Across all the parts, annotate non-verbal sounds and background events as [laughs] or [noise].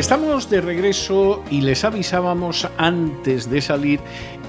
Estamos de regreso y les avisábamos antes de salir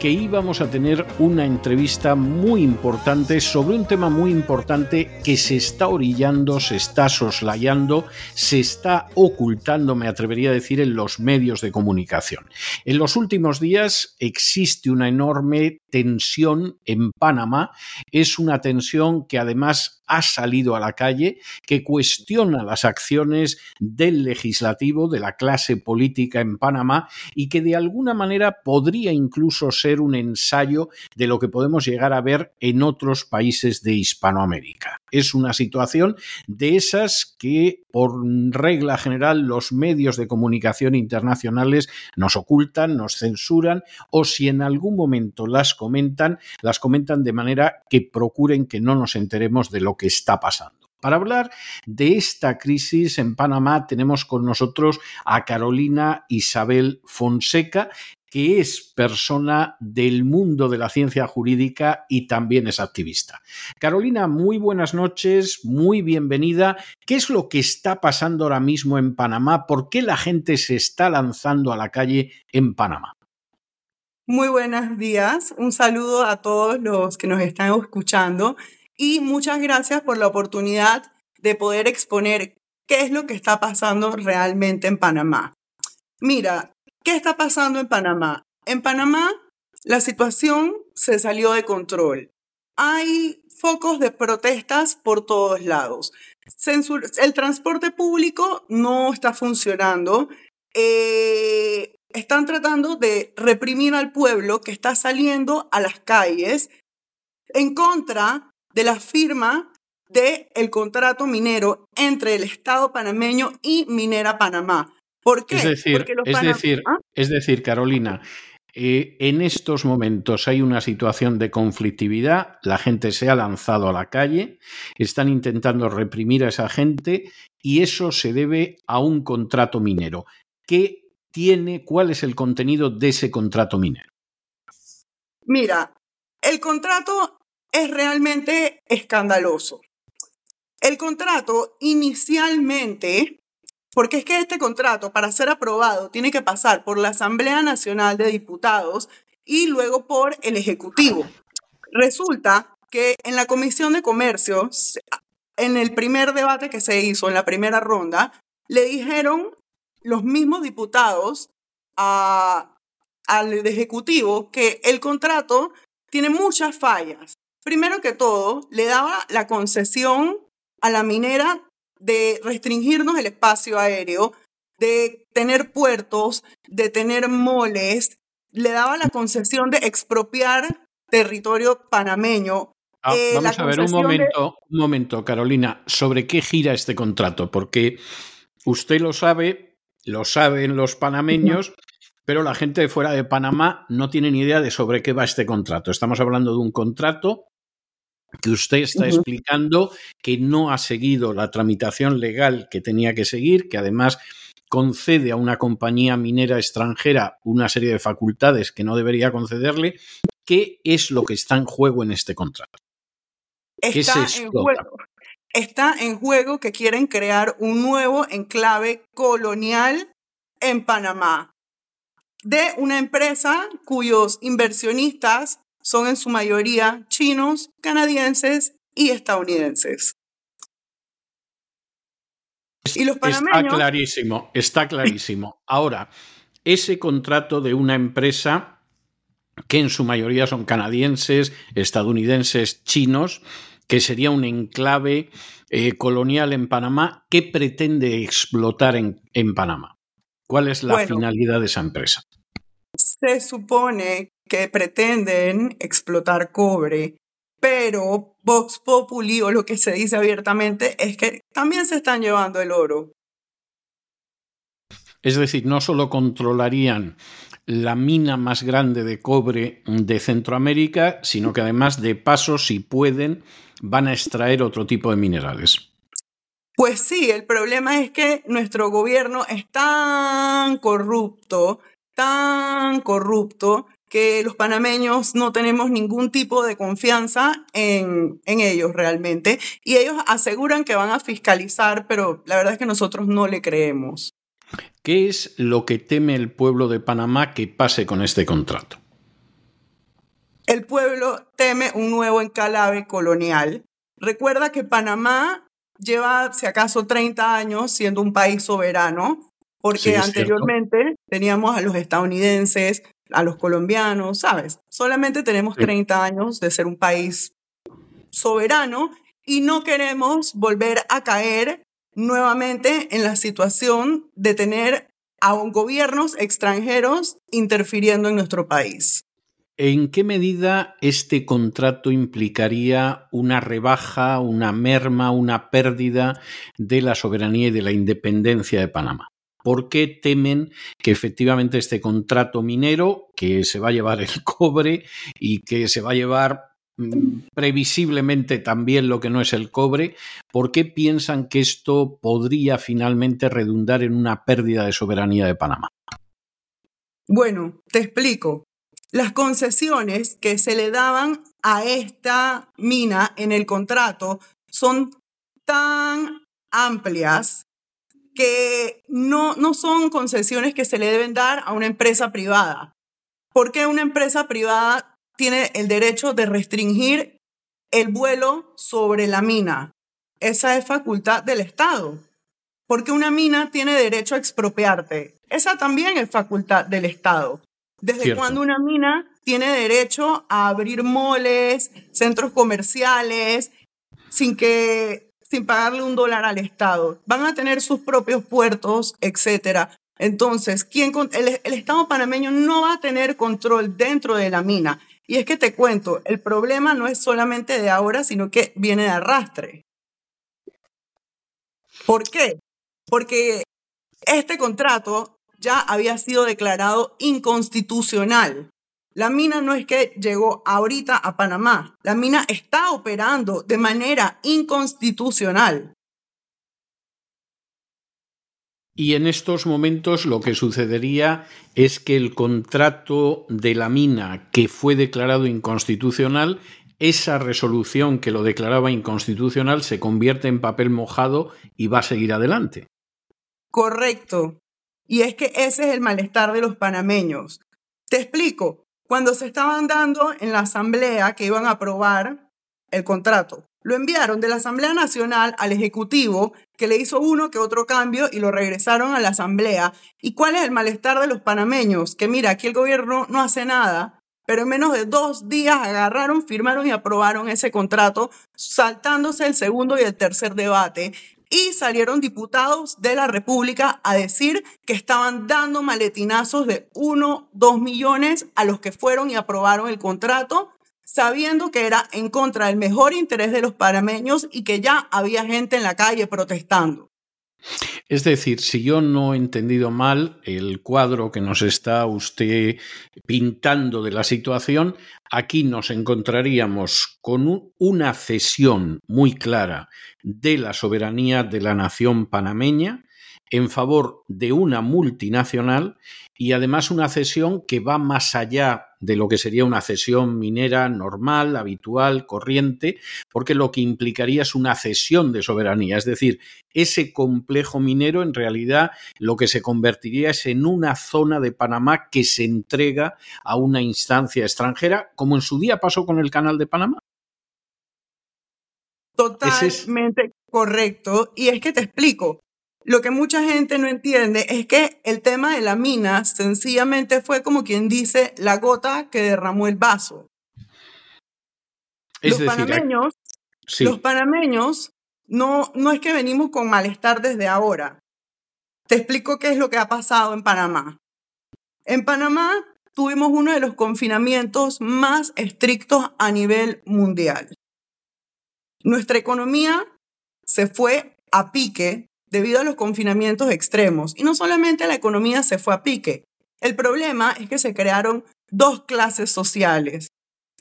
que íbamos a tener una entrevista muy importante sobre un tema muy importante que se está orillando, se está soslayando, se está ocultando, me atrevería a decir, en los medios de comunicación. En los últimos días existe una enorme tensión en Panamá. Es una tensión que además ha salido a la calle, que cuestiona las acciones del legislativo, de la clase política en Panamá y que de alguna manera podría incluso ser un ensayo de lo que podemos llegar a ver en otros países de Hispanoamérica. Es una situación de esas que, por regla general, los medios de comunicación internacionales nos ocultan, nos censuran o si en algún momento las comentan, las comentan de manera que procuren que no nos enteremos de lo que está pasando. Para hablar de esta crisis en Panamá tenemos con nosotros a Carolina Isabel Fonseca, que es persona del mundo de la ciencia jurídica y también es activista. Carolina, muy buenas noches, muy bienvenida. ¿Qué es lo que está pasando ahora mismo en Panamá? ¿Por qué la gente se está lanzando a la calle en Panamá? Muy buenos días, un saludo a todos los que nos están escuchando y muchas gracias por la oportunidad de poder exponer qué es lo que está pasando realmente en Panamá. Mira, ¿qué está pasando en Panamá? En Panamá la situación se salió de control. Hay focos de protestas por todos lados. el transporte público no está funcionando. Eh, están tratando de reprimir al pueblo que está saliendo a las calles en contra de la firma del el contrato minero entre el Estado panameño y Minera Panamá. ¿Por qué? Es decir, es, decir ¿Ah? es decir, Carolina, eh, en estos momentos hay una situación de conflictividad, la gente se ha lanzado a la calle, están intentando reprimir a esa gente y eso se debe a un contrato minero. ¿Qué tiene, cuál es el contenido de ese contrato minero? Mira, el contrato es realmente escandaloso. El contrato inicialmente, porque es que este contrato para ser aprobado tiene que pasar por la Asamblea Nacional de Diputados y luego por el Ejecutivo. Resulta que en la Comisión de Comercio, en el primer debate que se hizo, en la primera ronda, le dijeron los mismos diputados al Ejecutivo que el contrato tiene muchas fallas Primero que todo, le daba la concesión a la minera de restringirnos el espacio aéreo, de tener puertos, de tener moles, le daba la concesión de expropiar territorio panameño. Ah, eh, vamos a ver un momento, un momento, Carolina, ¿sobre qué gira este contrato? Porque usted lo sabe, lo saben los panameños, pero la gente de fuera de Panamá no tiene ni idea de sobre qué va este contrato. Estamos hablando de un contrato que usted está explicando que no ha seguido la tramitación legal que tenía que seguir, que además concede a una compañía minera extranjera una serie de facultades que no debería concederle. ¿Qué es lo que está en juego en este contrato? Está, en juego, está en juego que quieren crear un nuevo enclave colonial en Panamá de una empresa cuyos inversionistas son en su mayoría chinos, canadienses y estadounidenses. Y los Está clarísimo, está clarísimo. Ahora, ese contrato de una empresa que en su mayoría son canadienses, estadounidenses, chinos, que sería un enclave eh, colonial en Panamá, ¿qué pretende explotar en, en Panamá? ¿Cuál es la finalidad de esa empresa? Se supone que pretenden explotar cobre, pero Vox Populi o lo que se dice abiertamente es que también se están llevando el oro. Es decir, no solo controlarían la mina más grande de cobre de Centroamérica, sino que además de paso, si pueden, van a extraer otro tipo de minerales. Pues sí, el problema es que nuestro gobierno es tan corrupto, tan corrupto, que los panameños no tenemos ningún tipo de confianza en, en, ellos realmente. Y ellos aseguran que van a fiscalizar, pero la verdad es que nosotros no le creemos. ¿Qué es lo que teme el pueblo de Panamá que pase con este contrato? El pueblo teme un nuevo encalave colonial. Recuerda que Panamá lleva, si acaso, 30 años siendo un país soberano, porque anteriormente teníamos a los estadounidenses, a los colombianos, ¿sabes? Solamente tenemos 30 años de ser un país soberano y no queremos volver a caer nuevamente en la situación de tener a gobiernos extranjeros interfiriendo en nuestro país. ¿En qué medida este contrato implicaría una rebaja, una merma, una pérdida de la soberanía y de la independencia de Panamá? ¿Por qué temen que efectivamente este contrato minero, que se va a llevar el [laughs] cobre y que se va a llevar mm, previsiblemente también lo que no es el cobre, ¿por qué piensan que esto podría finalmente redundar en una pérdida de soberanía de Panamá? Bueno, te explico. Las concesiones que se le daban a esta mina en el contrato son tan amplias que no, no son concesiones que se le deben dar a una empresa privada. Porque una empresa privada tiene el derecho de restringir el vuelo sobre la mina. Esa es facultad del Estado. Porque una mina tiene derecho a expropiarte. Esa también es facultad del Estado. ¿Desde cuando una mina tiene derecho a abrir moles, centros comerciales, sin que sin pagarle un dólar al Estado. Van a tener sus propios puertos, etcétera. Entonces, ¿quién, el, el Estado panameño no va a tener control dentro de la mina. Y es que te cuento, el problema no es solamente de ahora, sino que viene de arrastre. ¿Por qué? Porque este contrato ya había sido declarado inconstitucional. La mina no es que llegó ahorita a Panamá, la mina está operando de manera inconstitucional. Y en estos momentos lo que sucedería es que el contrato de la mina que fue declarado inconstitucional, esa resolución que lo declaraba inconstitucional se convierte en papel mojado y va a seguir adelante. Correcto. Y es que ese es el malestar de los panameños. Te explico, cuando se estaban dando en la asamblea que iban a aprobar el contrato. Lo enviaron de la Asamblea Nacional al Ejecutivo, que le hizo uno que otro cambio y lo regresaron a la Asamblea. ¿Y cuál es el malestar de los panameños? Que mira, aquí el gobierno no hace nada, pero en menos de dos días agarraron, firmaron y aprobaron ese contrato, saltándose el segundo y el tercer debate y salieron diputados de la República a decir que estaban dando maletinazos de 1, 2 millones a los que fueron y aprobaron el contrato, sabiendo que era en contra del mejor interés de los parameños y que ya había gente en la calle protestando. Es decir, si yo no he entendido mal el cuadro que nos está usted pintando de la situación, aquí nos encontraríamos con una cesión muy clara de la soberanía de la nación panameña en favor de una multinacional y además una cesión que va más allá de lo que sería una cesión minera normal, habitual, corriente, porque lo que implicaría es una cesión de soberanía, es decir, ese complejo minero en realidad lo que se convertiría es en una zona de Panamá que se entrega a una instancia extranjera, como en su día pasó con el Canal de Panamá. Totalmente correcto. Y es que te explico, lo que mucha gente no entiende es que el tema de la mina sencillamente fue como quien dice la gota que derramó el vaso. los panameños, los panameños no, no es que venimos con malestar desde ahora. Te explico qué es lo que ha pasado en Panamá. En Panamá tuvimos uno de los confinamientos más estrictos a nivel mundial. Nuestra economía se fue a pique debido a los confinamientos extremos. Y no solamente la economía se fue a pique, el problema es que se crearon dos clases sociales,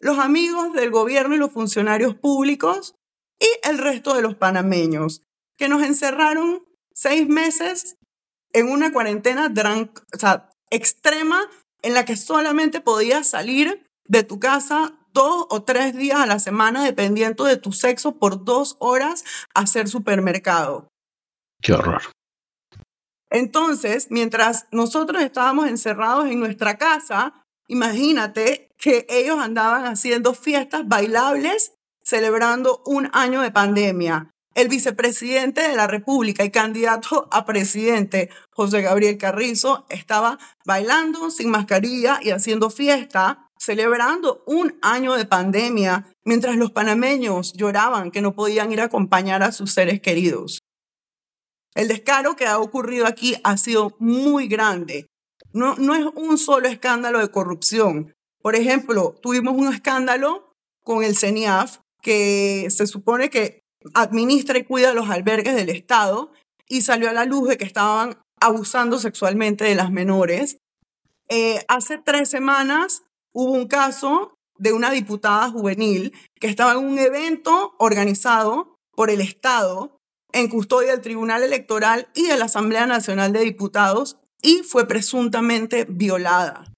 los amigos del gobierno y los funcionarios públicos y el resto de los panameños, que nos encerraron seis meses en una cuarentena extrema en la que solamente podías salir de tu casa dos o tres días a la semana, dependiendo de tu sexo, por dos horas a hacer supermercado. Qué horror. Entonces, mientras nosotros estábamos encerrados en nuestra casa, imagínate que ellos andaban haciendo fiestas bailables celebrando un año de pandemia. El vicepresidente de la República y candidato a presidente, José Gabriel Carrizo, estaba bailando sin mascarilla y haciendo fiesta, celebrando un año de pandemia, mientras los panameños lloraban que no podían ir a acompañar a sus seres queridos. El descaro que ha ocurrido aquí ha sido muy grande. No, no es un solo escándalo de corrupción. Por ejemplo, tuvimos un escándalo con el CENIAF, que se supone que administra y cuida los albergues del Estado, y salió a la luz de que estaban abusando sexualmente de las menores. Eh, hace tres semanas hubo un caso de una diputada juvenil que estaba en un evento organizado por el Estado en custodia del Tribunal Electoral y de la Asamblea Nacional de Diputados y fue presuntamente violada.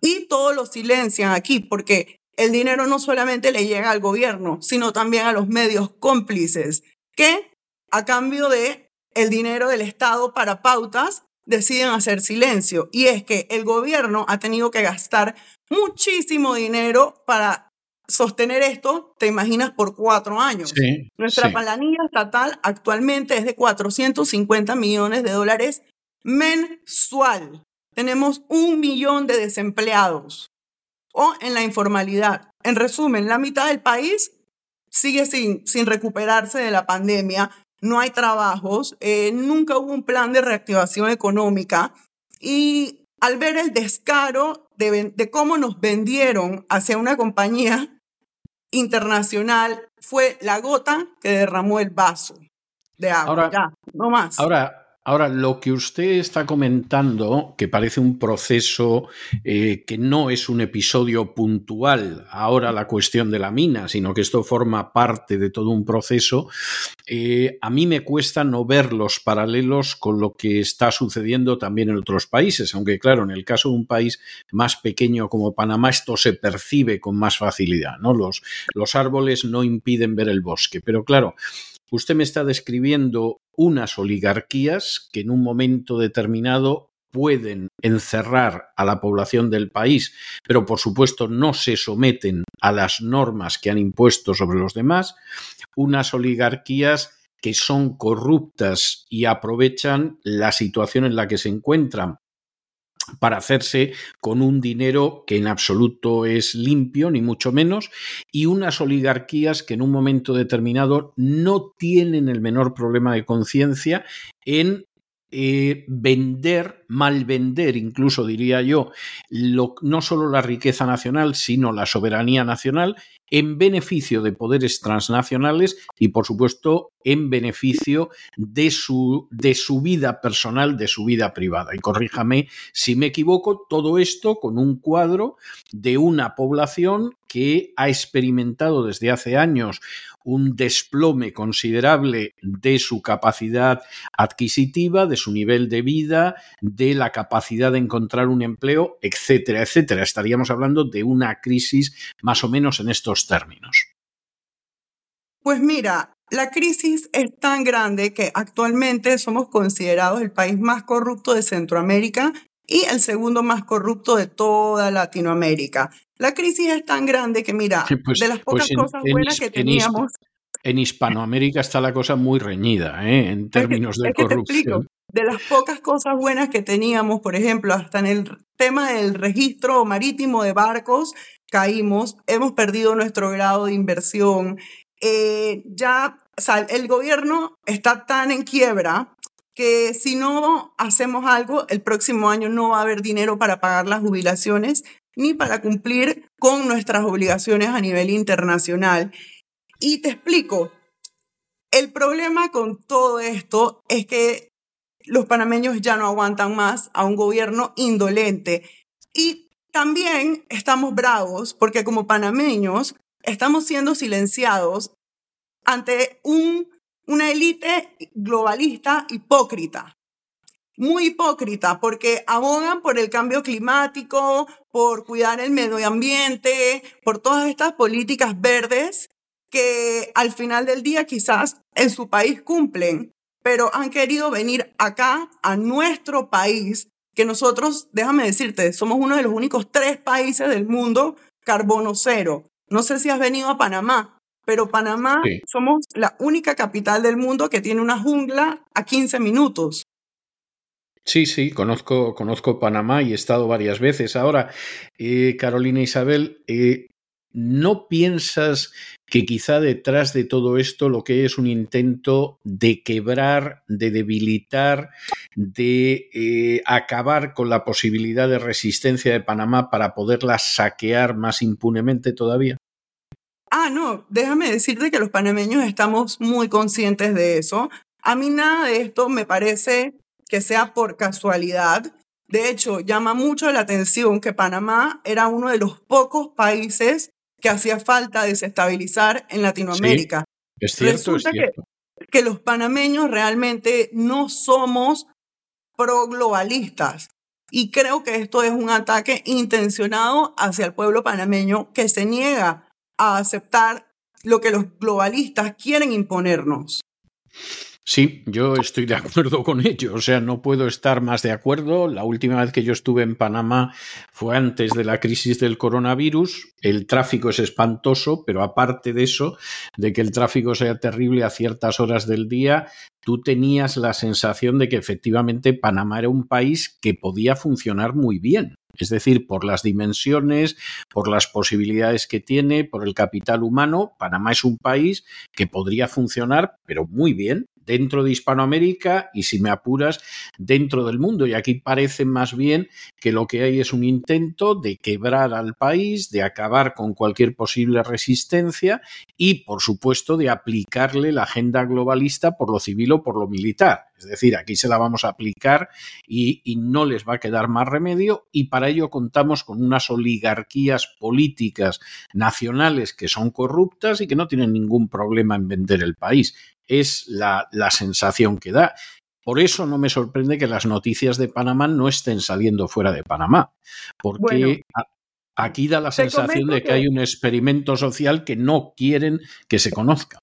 Y todos lo silencian aquí porque el dinero no solamente le llega al gobierno, sino también a los medios cómplices que a cambio de el dinero del Estado para pautas deciden hacer silencio. Y es que el gobierno ha tenido que gastar muchísimo dinero para sostener esto, te imaginas, por cuatro años. Nuestra planilla estatal actualmente es de 450 millones de dólares mensual. Tenemos un millón de desempleados o en la informalidad. En resumen, la mitad del país sigue sin, sin recuperarse de la pandemia, no hay trabajos, eh, nunca hubo un plan de reactivación económica y al ver el descaro de, de cómo nos vendieron hacia una compañía internacional fue la gota que derramó el vaso de agua. ya, no más. Ahora, Ahora, lo que usted está comentando, que parece un proceso eh, que no es un episodio puntual, ahora la cuestión de la mina, sino que esto forma parte de todo un proceso, eh, a mí me cuesta no ver los paralelos con lo que está sucediendo también en otros países, aunque claro, en el caso de un país más pequeño como Panamá, esto se percibe con más facilidad, ¿no? Los, los árboles no impiden ver el bosque, pero claro, Usted me está describiendo unas oligarquías que en un momento determinado pueden encerrar a la población del país, pero por supuesto no se someten a las normas que han impuesto sobre los demás, unas oligarquías que son corruptas y aprovechan la situación en la que se encuentran para hacerse con un dinero que en absoluto es limpio, ni mucho menos, y unas oligarquías que en un momento determinado no tienen el menor problema de conciencia en eh, vender, mal vender, incluso diría yo, no solo la riqueza nacional, sino la soberanía nacional, en beneficio de poderes transnacionales y, por supuesto, en beneficio de su, de su vida personal, de su vida privada. Y corríjame si me equivoco, todo esto con un cuadro de una población que ha experimentado desde hace años un desplome considerable de su capacidad adquisitiva, de su nivel de vida, de la capacidad de encontrar un empleo, etcétera, etcétera. Estaríamos hablando de una crisis más o menos en estos términos. Pues mira, la crisis es tan grande que actualmente somos considerados el país más corrupto de Centroamérica y el segundo más corrupto de toda Latinoamérica. La crisis es tan grande que, mira, pues, de las pocas pues cosas buenas que teníamos. En Hispanoamérica está la cosa muy reñida, ¿eh? en términos de corrupción. De las pocas cosas buenas que teníamos, por ejemplo, hasta en el tema del registro marítimo de barcos, caímos, hemos perdido nuestro grado de inversión. Eh, ya, el gobierno está tan en quiebra que si no hacemos algo, el próximo año no va a haber dinero para pagar las jubilaciones ni para cumplir con nuestras obligaciones a nivel internacional. Y te explico, el problema con todo esto es que los panameños ya no aguantan más a un gobierno indolente. Y también estamos bravos porque como panameños estamos siendo silenciados ante un, una élite globalista hipócrita. Muy hipócrita porque abogan por el cambio climático, por cuidar el medio ambiente, por todas estas políticas verdes que al final del día quizás en su país cumplen, pero han querido venir acá, a nuestro país, que nosotros, déjame decirte, somos uno de los únicos tres países del mundo carbono cero. No sé si has venido a Panamá, pero Panamá somos la única capital del mundo que tiene una jungla a 15 minutos. Sí, sí, conozco, conozco Panamá y he estado varias veces. Ahora, eh, Carolina Isabel, eh, ¿no piensas que quizá detrás de todo esto lo que es un intento de quebrar, de debilitar, de eh, acabar con la posibilidad de resistencia de Panamá para poderla saquear más impunemente todavía? Ah, no, déjame decirte que los panameños estamos muy conscientes de eso. A mí nada de esto me parece que sea por casualidad. De hecho, llama mucho la atención que Panamá era uno de los pocos países que hacía falta desestabilizar en Latinoamérica. es cierto, es cierto. Que, que los panameños realmente no somos pro-globalistas. Y creo que esto es un ataque intencionado hacia el pueblo panameño que se niega a aceptar lo que los globalistas quieren imponernos. Sí, yo estoy de acuerdo con ello, o sea, no puedo estar más de acuerdo. La última vez que yo estuve en Panamá fue antes de la crisis del coronavirus. El tráfico es espantoso, pero aparte de eso, de que el tráfico sea terrible a ciertas horas del día, tú tenías la sensación de que efectivamente Panamá era un país que podía funcionar muy bien. Es decir, por las dimensiones, por las posibilidades que tiene, por el capital humano, Panamá es un país que podría funcionar, pero muy bien, dentro de Hispanoamérica y, si me apuras, dentro del mundo. Y aquí parece más bien que lo que hay es un intento de quebrar al país, de acabar con cualquier posible resistencia y, por supuesto, de aplicarle la agenda globalista por lo civil o por lo militar. Es decir, aquí se la vamos a aplicar y, y, no les va a quedar más remedio y para ello contamos con unas oligarquías políticas nacionales que son corruptas y que no tienen ningún problema en vender el país es la, la sensación que da. Por eso no me sorprende que las noticias de Panamá no estén saliendo fuera de Panamá, porque aquí da la sensación de que, hay un experimento social que no quieren que se conozca.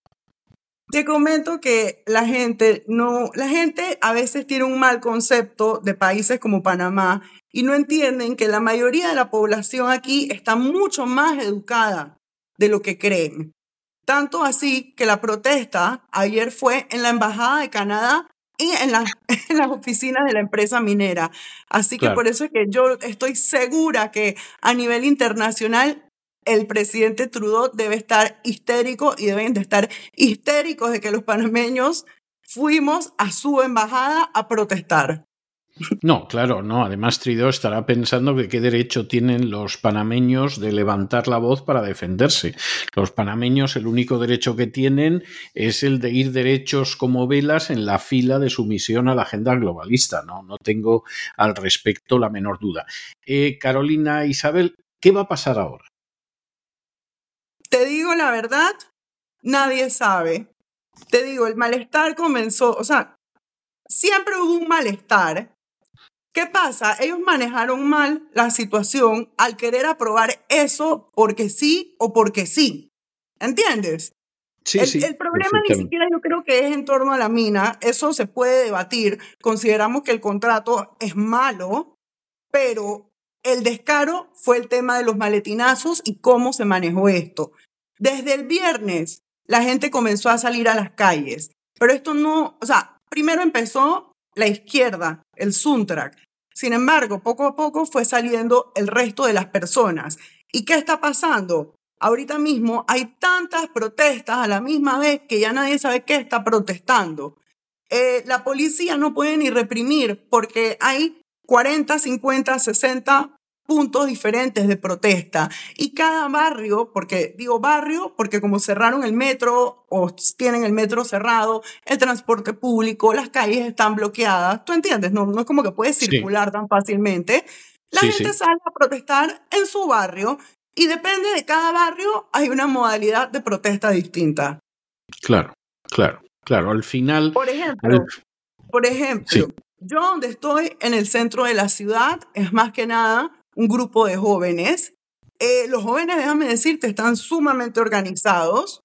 Te comento que la gente no, la gente a veces tiene un mal concepto de países como Panamá y no entienden que la mayoría de la población aquí está mucho más educada de lo que creen. Tanto así que la protesta ayer fue en la Embajada de Canadá y en, la, [laughs] en las oficinas de la empresa minera. Así que por eso es que yo estoy segura que a nivel internacional el presidente Trudeau debe estar histérico y deben de estar histéricos de que los panameños fuimos a su embajada a protestar. No, claro, no. Además, Trudeau estará pensando que qué derecho tienen los panameños de levantar la voz para defenderse. Los panameños el único derecho que tienen es el de ir derechos como velas en la fila de sumisión a la agenda globalista. No, no tengo al respecto la menor duda. Eh, Carolina Isabel, ¿qué va a pasar ahora? Te digo la verdad, nadie sabe. Te digo, el malestar comenzó, o sea, siempre hubo un malestar ¿Qué pasa? Ellos manejaron mal la situación al querer aprobar eso porque sí o porque sí. ¿Entiendes? Sí, el, sí, el problema ni siquiera yo creo que es en torno a la mina, eso se puede debatir. Consideramos que el contrato es malo, pero el descaro fue el tema de los maletinazos y cómo se manejó esto. Desde el viernes la gente comenzó a salir a las calles, pero esto no, o sea, primero empezó la izquierda, el Suntrak. Sin embargo, poco a poco fue saliendo el resto de las personas. ¿Y qué está pasando? Ahorita mismo hay tantas protestas a la misma vez que ya nadie sabe qué está protestando. Eh, la policía no puede ni reprimir porque hay 40, 50, 60 puntos diferentes de protesta y cada barrio, porque digo barrio, porque como cerraron el metro o tienen el metro cerrado, el transporte público, las calles están bloqueadas, ¿tú entiendes? No, no es como que puedes circular tan fácilmente. La gente sale a protestar en su barrio y depende de cada barrio, hay una modalidad de protesta distinta. Claro, claro, claro. Al final... Por ejemplo, por ejemplo yo donde estoy, en el centro de la ciudad, es más que nada un grupo de jóvenes. Eh, los jóvenes, déjame decirte, están sumamente organizados.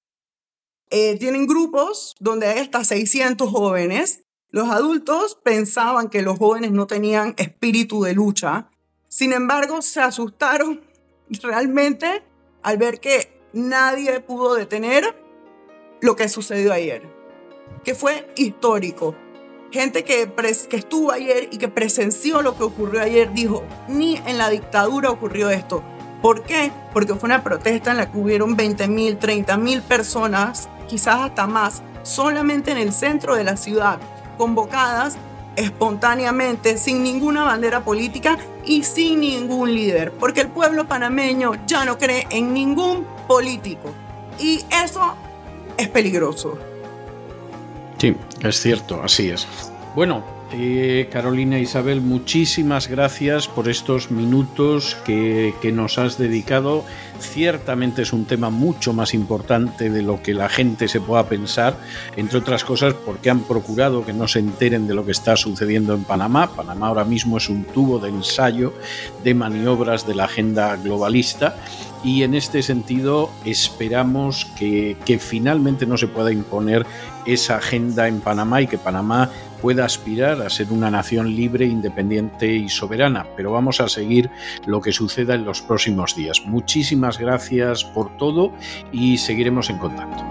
Eh, tienen grupos donde hay hasta 600 jóvenes. Los adultos pensaban que los jóvenes no tenían espíritu de lucha. Sin embargo, se asustaron realmente al ver que nadie pudo detener lo que sucedió ayer, que fue histórico gente que, estuvo ayer y que presenció lo que ocurrió ayer dijo, ni en la dictadura ocurrió esto. ¿Por qué? Porque fue una protesta en la que hubieron 20 mil, 30 mil personas, quizás hasta más, solamente en el centro de la ciudad, convocadas espontáneamente, sin ninguna bandera política y sin ningún líder, porque el pueblo panameño ya no cree en ningún político. Y eso es peligroso. Sí, es cierto, así es. Bueno, eh, Carolina Isabel, muchísimas gracias por estos minutos que, que, nos has dedicado. Ciertamente es un tema mucho más importante de lo que la gente se pueda pensar, entre otras cosas porque han procurado que no se enteren de lo que está sucediendo en Panamá. Panamá ahora mismo es un tubo de ensayo de maniobras de la agenda globalista y en este sentido esperamos que, finalmente no se pueda imponer esa agenda en Panamá y que Panamá pueda aspirar a ser una nación libre, independiente y soberana. Pero vamos a seguir lo que suceda en los próximos días. Gracias por todo y seguiremos en contacto.